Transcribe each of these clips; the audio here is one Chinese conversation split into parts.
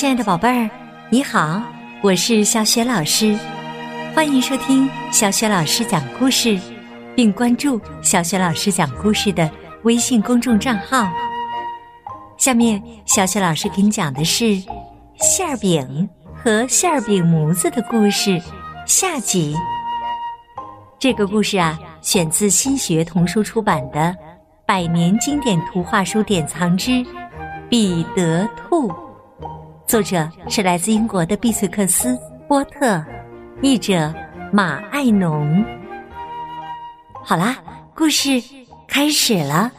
亲爱的宝贝儿，你好，我是小雪老师，欢迎收听小雪老师讲故事，并关注小雪老师讲故事的微信公众账号。下面，小雪老师给你讲的是馅儿饼和馅儿饼模子的故事下集。这个故事啊，选自新学童书出版的《百年经典图画书典藏之彼得兔》。作者是来自英国的毕翠克斯·波特，译者马爱农。好啦，故事开始了。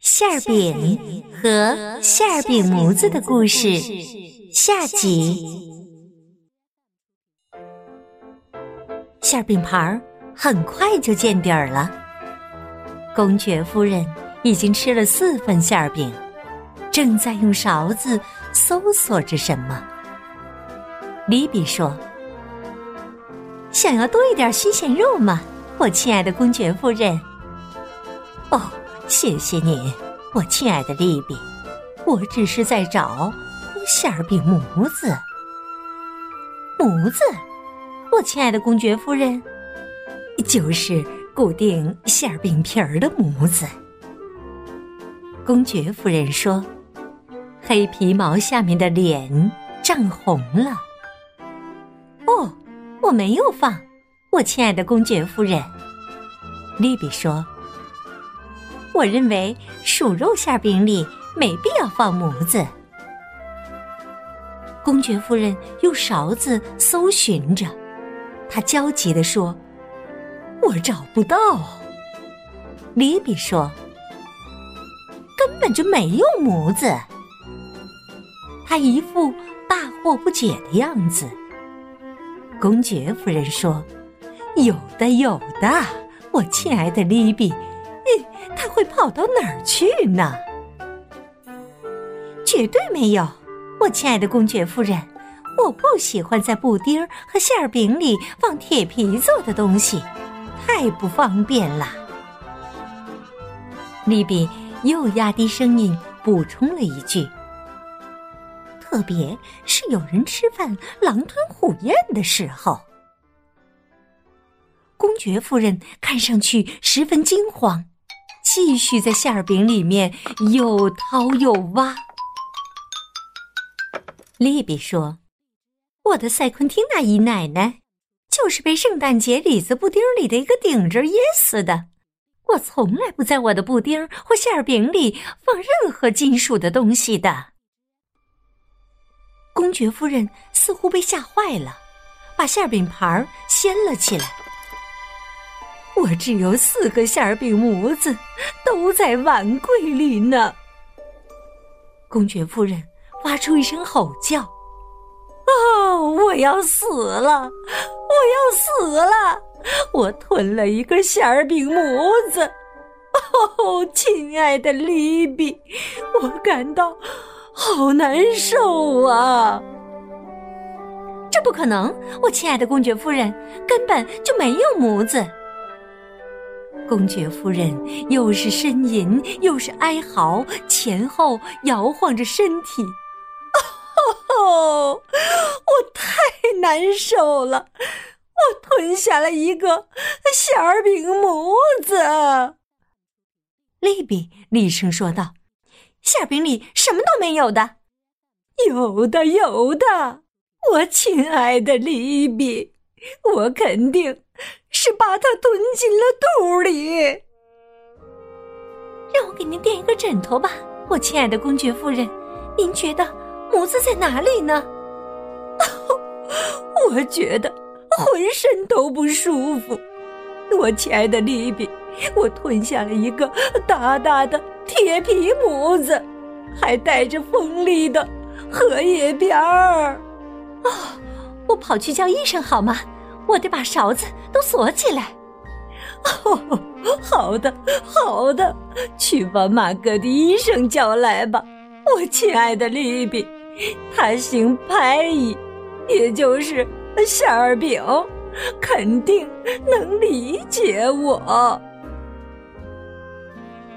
馅儿饼和馅儿饼模子的故事下集。馅儿饼盘儿很快就见底儿了。公爵夫人已经吃了四份馅儿饼。正在用勺子搜索着什么。李比说：“想要多一点新鲜肉吗，我亲爱的公爵夫人？”“哦，谢谢你，我亲爱的利比。我只是在找馅儿饼模子。模子，我亲爱的公爵夫人，就是固定馅儿饼皮儿的模子。”公爵夫人说。黑皮毛下面的脸涨红了。哦，我没有放，我亲爱的公爵夫人。丽比说：“我认为鼠肉馅饼里没必要放模子。”公爵夫人用勺子搜寻着，她焦急地说：“我找不到。”丽比说：“根本就没有模子。”他一副大惑不解的样子。公爵夫人说：“有的，有的，我亲爱的利比，他会跑到哪儿去呢？绝对没有，我亲爱的公爵夫人，我不喜欢在布丁和馅儿饼里放铁皮做的东西，太不方便了。”利比又压低声音补充了一句。特别是有人吃饭狼吞虎咽的时候，公爵夫人看上去十分惊慌，继续在馅儿饼里面又掏又挖。利比说：“我的塞昆汀娜姨奶奶就是被圣诞节李子布丁里的一个顶针噎死的。我从来不在我的布丁或馅儿饼里放任何金属的东西的。”公爵夫人似乎被吓坏了，把馅饼盘儿掀了起来。我只有四个馅饼模子，都在碗柜里呢。公爵夫人发出一声吼叫：“哦，我要死了！我要死了！我吞了一个馅饼模子！哦，亲爱的利比，我感到……”好难受啊！这不可能，我亲爱的公爵夫人根本就没有模子。公爵夫人又是呻吟又是哀嚎，前后摇晃着身体。哦，我太难受了！我吞下了一个馅饼模子。利比厉声说道。馅饼里什么都没有的，有的有的，我亲爱的利比，我肯定是把它吞进了肚里。让我给您垫一个枕头吧，我亲爱的公爵夫人，您觉得模子在哪里呢？我觉得浑身都不舒服，我亲爱的利比。我吞下了一个大大的铁皮模子，还带着锋利的荷叶边儿。啊！我跑去叫医生好吗？我得把勺子都锁起来。哦，好的，好的，去把马格的医生叫来吧，我亲爱的丽比，他姓派伊，也就是馅儿饼，肯定能理解我。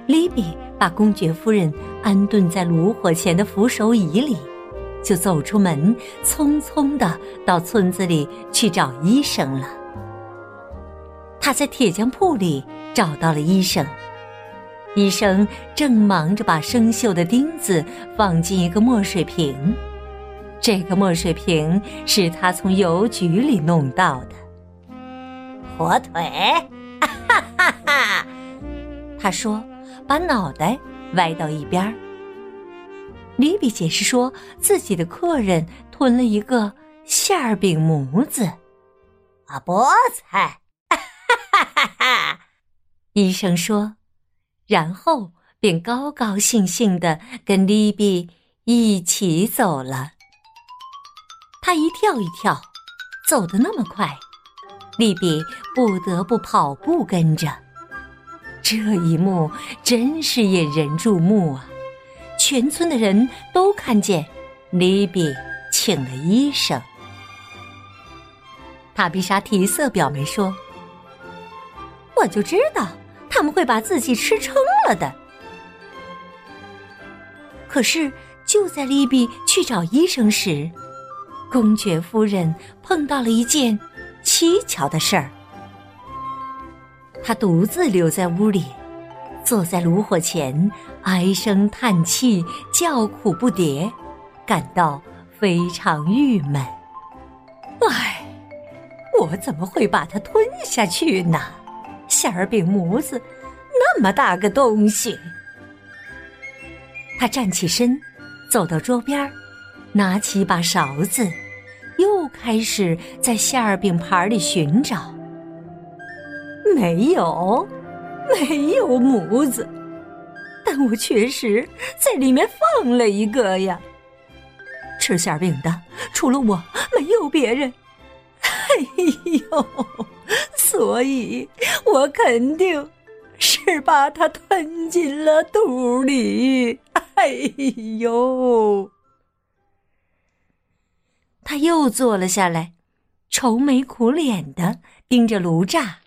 利比把公爵夫人安顿在炉火前的扶手椅里，就走出门，匆匆的到村子里去找医生了。他在铁匠铺里找到了医生，医生正忙着把生锈的钉子放进一个墨水瓶，这个墨水瓶是他从邮局里弄到的。火腿，哈哈哈！他说，把脑袋。歪到一边儿，李比解释说自己的客人吞了一个馅儿饼模子，啊，菠菜！哈哈哈哈！医生说，然后便高高兴兴的跟李比一起走了。他一跳一跳，走得那么快，利比不得不跑步跟着。这一幕真是引人注目啊！全村的人都看见利比请了医生。塔比莎提色表妹说：“我就知道他们会把自己吃撑了的。”可是就在利比去找医生时，公爵夫人碰到了一件蹊跷的事儿。他独自留在屋里，坐在炉火前，唉声叹气，叫苦不迭，感到非常郁闷。唉，我怎么会把它吞下去呢？馅儿饼模子，那么大个东西。他站起身，走到桌边，拿起一把勺子，又开始在馅儿饼盘里寻找。没有，没有模子，但我确实在里面放了一个呀。吃馅饼的除了我，没有别人。哎呦，所以我肯定是把它吞进了肚里。哎呦，他又坐了下来，愁眉苦脸的盯着炉渣。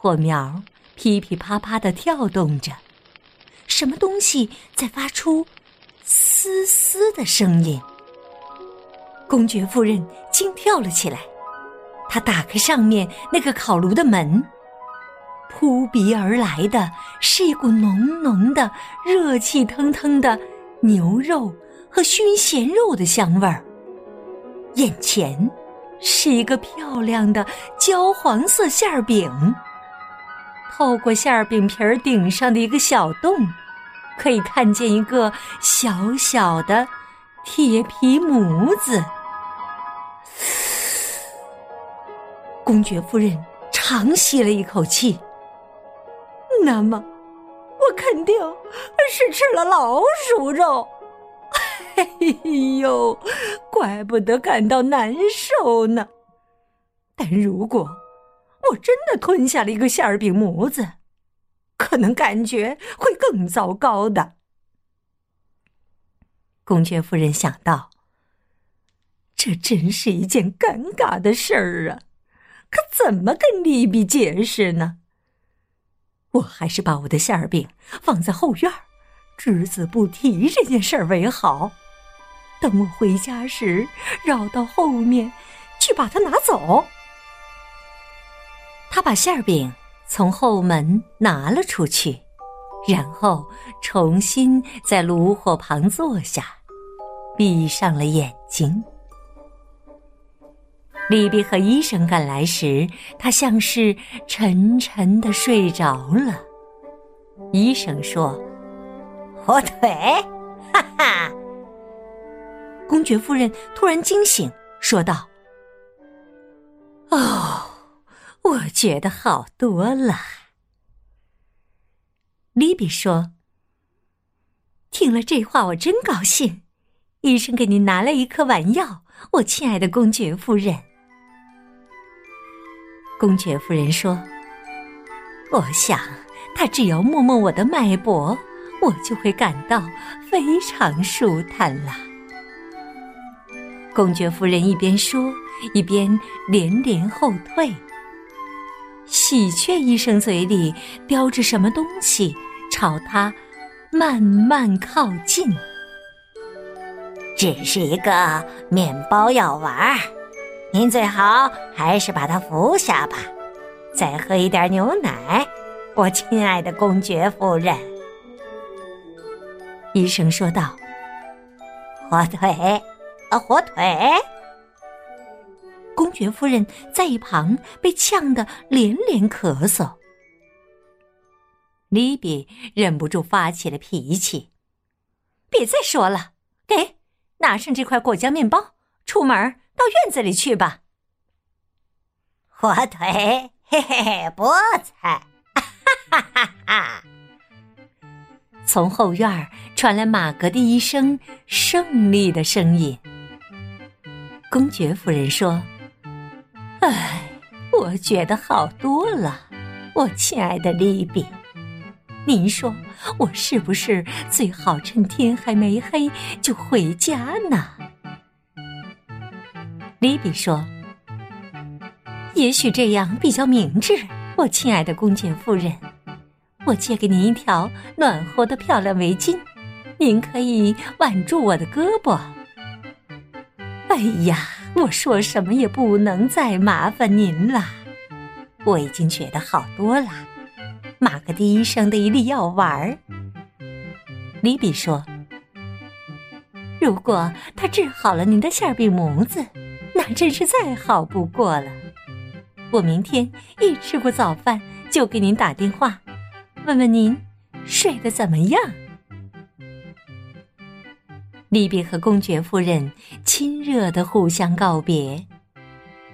火苗噼噼啪啪的跳动着，什么东西在发出嘶嘶的声音？公爵夫人惊跳了起来，她打开上面那个烤炉的门，扑鼻而来的是一股浓浓的、热气腾腾的牛肉和熏咸肉的香味儿。眼前是一个漂亮的焦黄色馅饼。透过馅儿饼皮儿顶上的一个小洞，可以看见一个小小的铁皮模子。公爵夫人长吸了一口气。那么，我肯定是吃了老鼠肉。哎呦，怪不得感到难受呢。但如果……我真的吞下了一个馅儿饼模子，可能感觉会更糟糕的。公爵夫人想到，这真是一件尴尬的事儿啊！可怎么跟利比解释呢？我还是把我的馅儿饼放在后院，只字不提这件事儿为好。等我回家时，绕到后面去把它拿走。他把馅饼从后门拿了出去，然后重新在炉火旁坐下，闭上了眼睛。丽比和医生赶来时，他像是沉沉的睡着了。医生说：“火腿，哈哈！”公爵夫人突然惊醒，说道：“哦。”我觉得好多了，利比说：“听了这话，我真高兴。医生给您拿了一颗丸药，我亲爱的公爵夫人。”公爵夫人说：“我想他只要摸摸我的脉搏，我就会感到非常舒坦了。”公爵夫人一边说，一边连连后退。喜鹊医生嘴里叼着什么东西，朝他慢慢靠近。只是一个面包药丸，您最好还是把它服下吧。再喝一点牛奶，我亲爱的公爵夫人。医生说道：“火腿，啊，火腿。”公爵夫人在一旁被呛得连连咳嗽。莉比忍不住发起了脾气：“别再说了，给拿上这块果酱面包，出门到院子里去吧。”火腿，嘿嘿嘿，菠菜，哈哈哈哈！从后院传来马格的一声胜利的声音。公爵夫人说。唉，我觉得好多了，我亲爱的利比。您说我是不是最好趁天还没黑就回家呢？利比说：“也许这样比较明智，我亲爱的公爵夫人。我借给您一条暖和的漂亮围巾，您可以挽住我的胳膊。”哎呀！我说什么也不能再麻烦您了，我已经觉得好多了。马格迪医生的一粒药丸儿，里比说：“如果他治好了您的馅饼模子，那真是再好不过了。我明天一吃过早饭就给您打电话，问问您睡得怎么样。”利比和公爵夫人亲热的互相告别，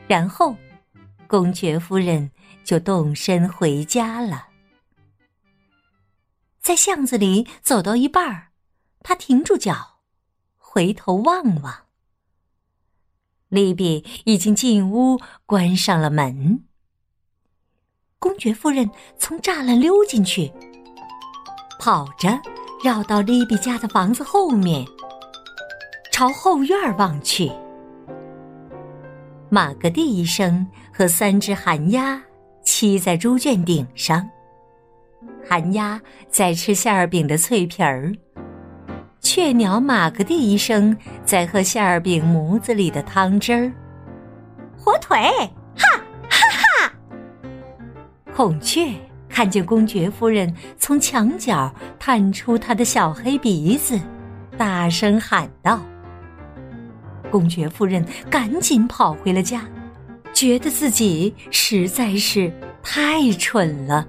然后，公爵夫人就动身回家了。在巷子里走到一半儿，他停住脚，回头望望。利比已经进屋关上了门。公爵夫人从栅栏溜进去，跑着绕到利比家的房子后面。朝后院望去，马格蒂医生和三只寒鸦栖在猪圈顶上，寒鸦在吃馅儿饼的脆皮儿，雀鸟马格蒂医生在喝馅儿饼模子里的汤汁儿。火腿，哈哈哈！孔雀看见公爵夫人从墙角探出她的小黑鼻子，大声喊道。公爵夫人赶紧跑回了家，觉得自己实在是太蠢了。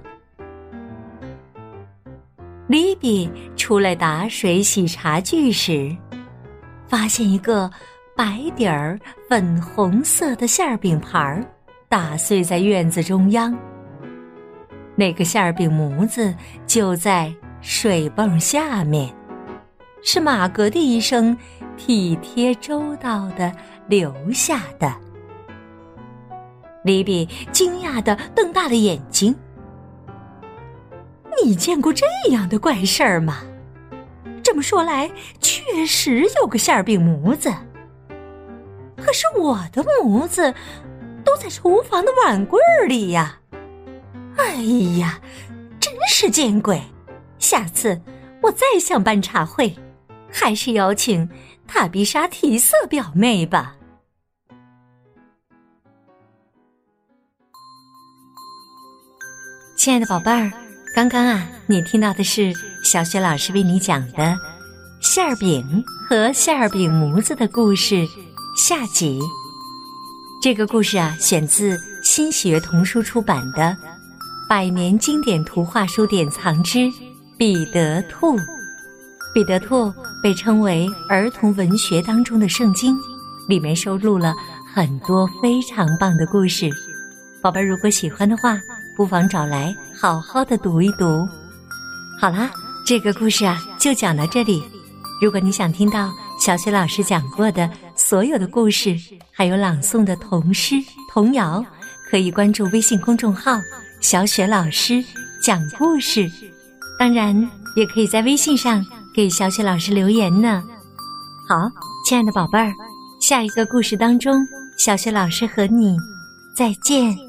莉比出来打水洗茶具时，发现一个白底儿粉红色的馅饼盘儿打碎在院子中央。那个馅饼模子就在水泵下面，是马格的医生。体贴周到的留下的，莉比惊讶的瞪大了眼睛。你见过这样的怪事儿吗？这么说来，确实有个馅儿饼模子。可是我的模子都在厨房的碗柜里呀！哎呀，真是见鬼！下次我再想办茶会，还是邀请。塔比莎提色表妹吧，亲爱的宝贝儿，刚刚啊，你听到的是小雪老师为你讲的馅儿饼和馅儿饼模子的故事下集。这个故事啊，选自新喜悦童书出版的《百年经典图画书典藏之彼得兔》。彼得兔被称为儿童文学当中的圣经，里面收录了很多非常棒的故事。宝贝儿，如果喜欢的话，不妨找来好好的读一读。好啦，这个故事啊就讲到这里。如果你想听到小雪老师讲过的所有的故事，还有朗诵的童诗童谣，可以关注微信公众号“小雪老师讲故事”。当然，也可以在微信上。给小雪老师留言呢。好，亲爱的宝贝儿，下一个故事当中，小雪老师和你再见。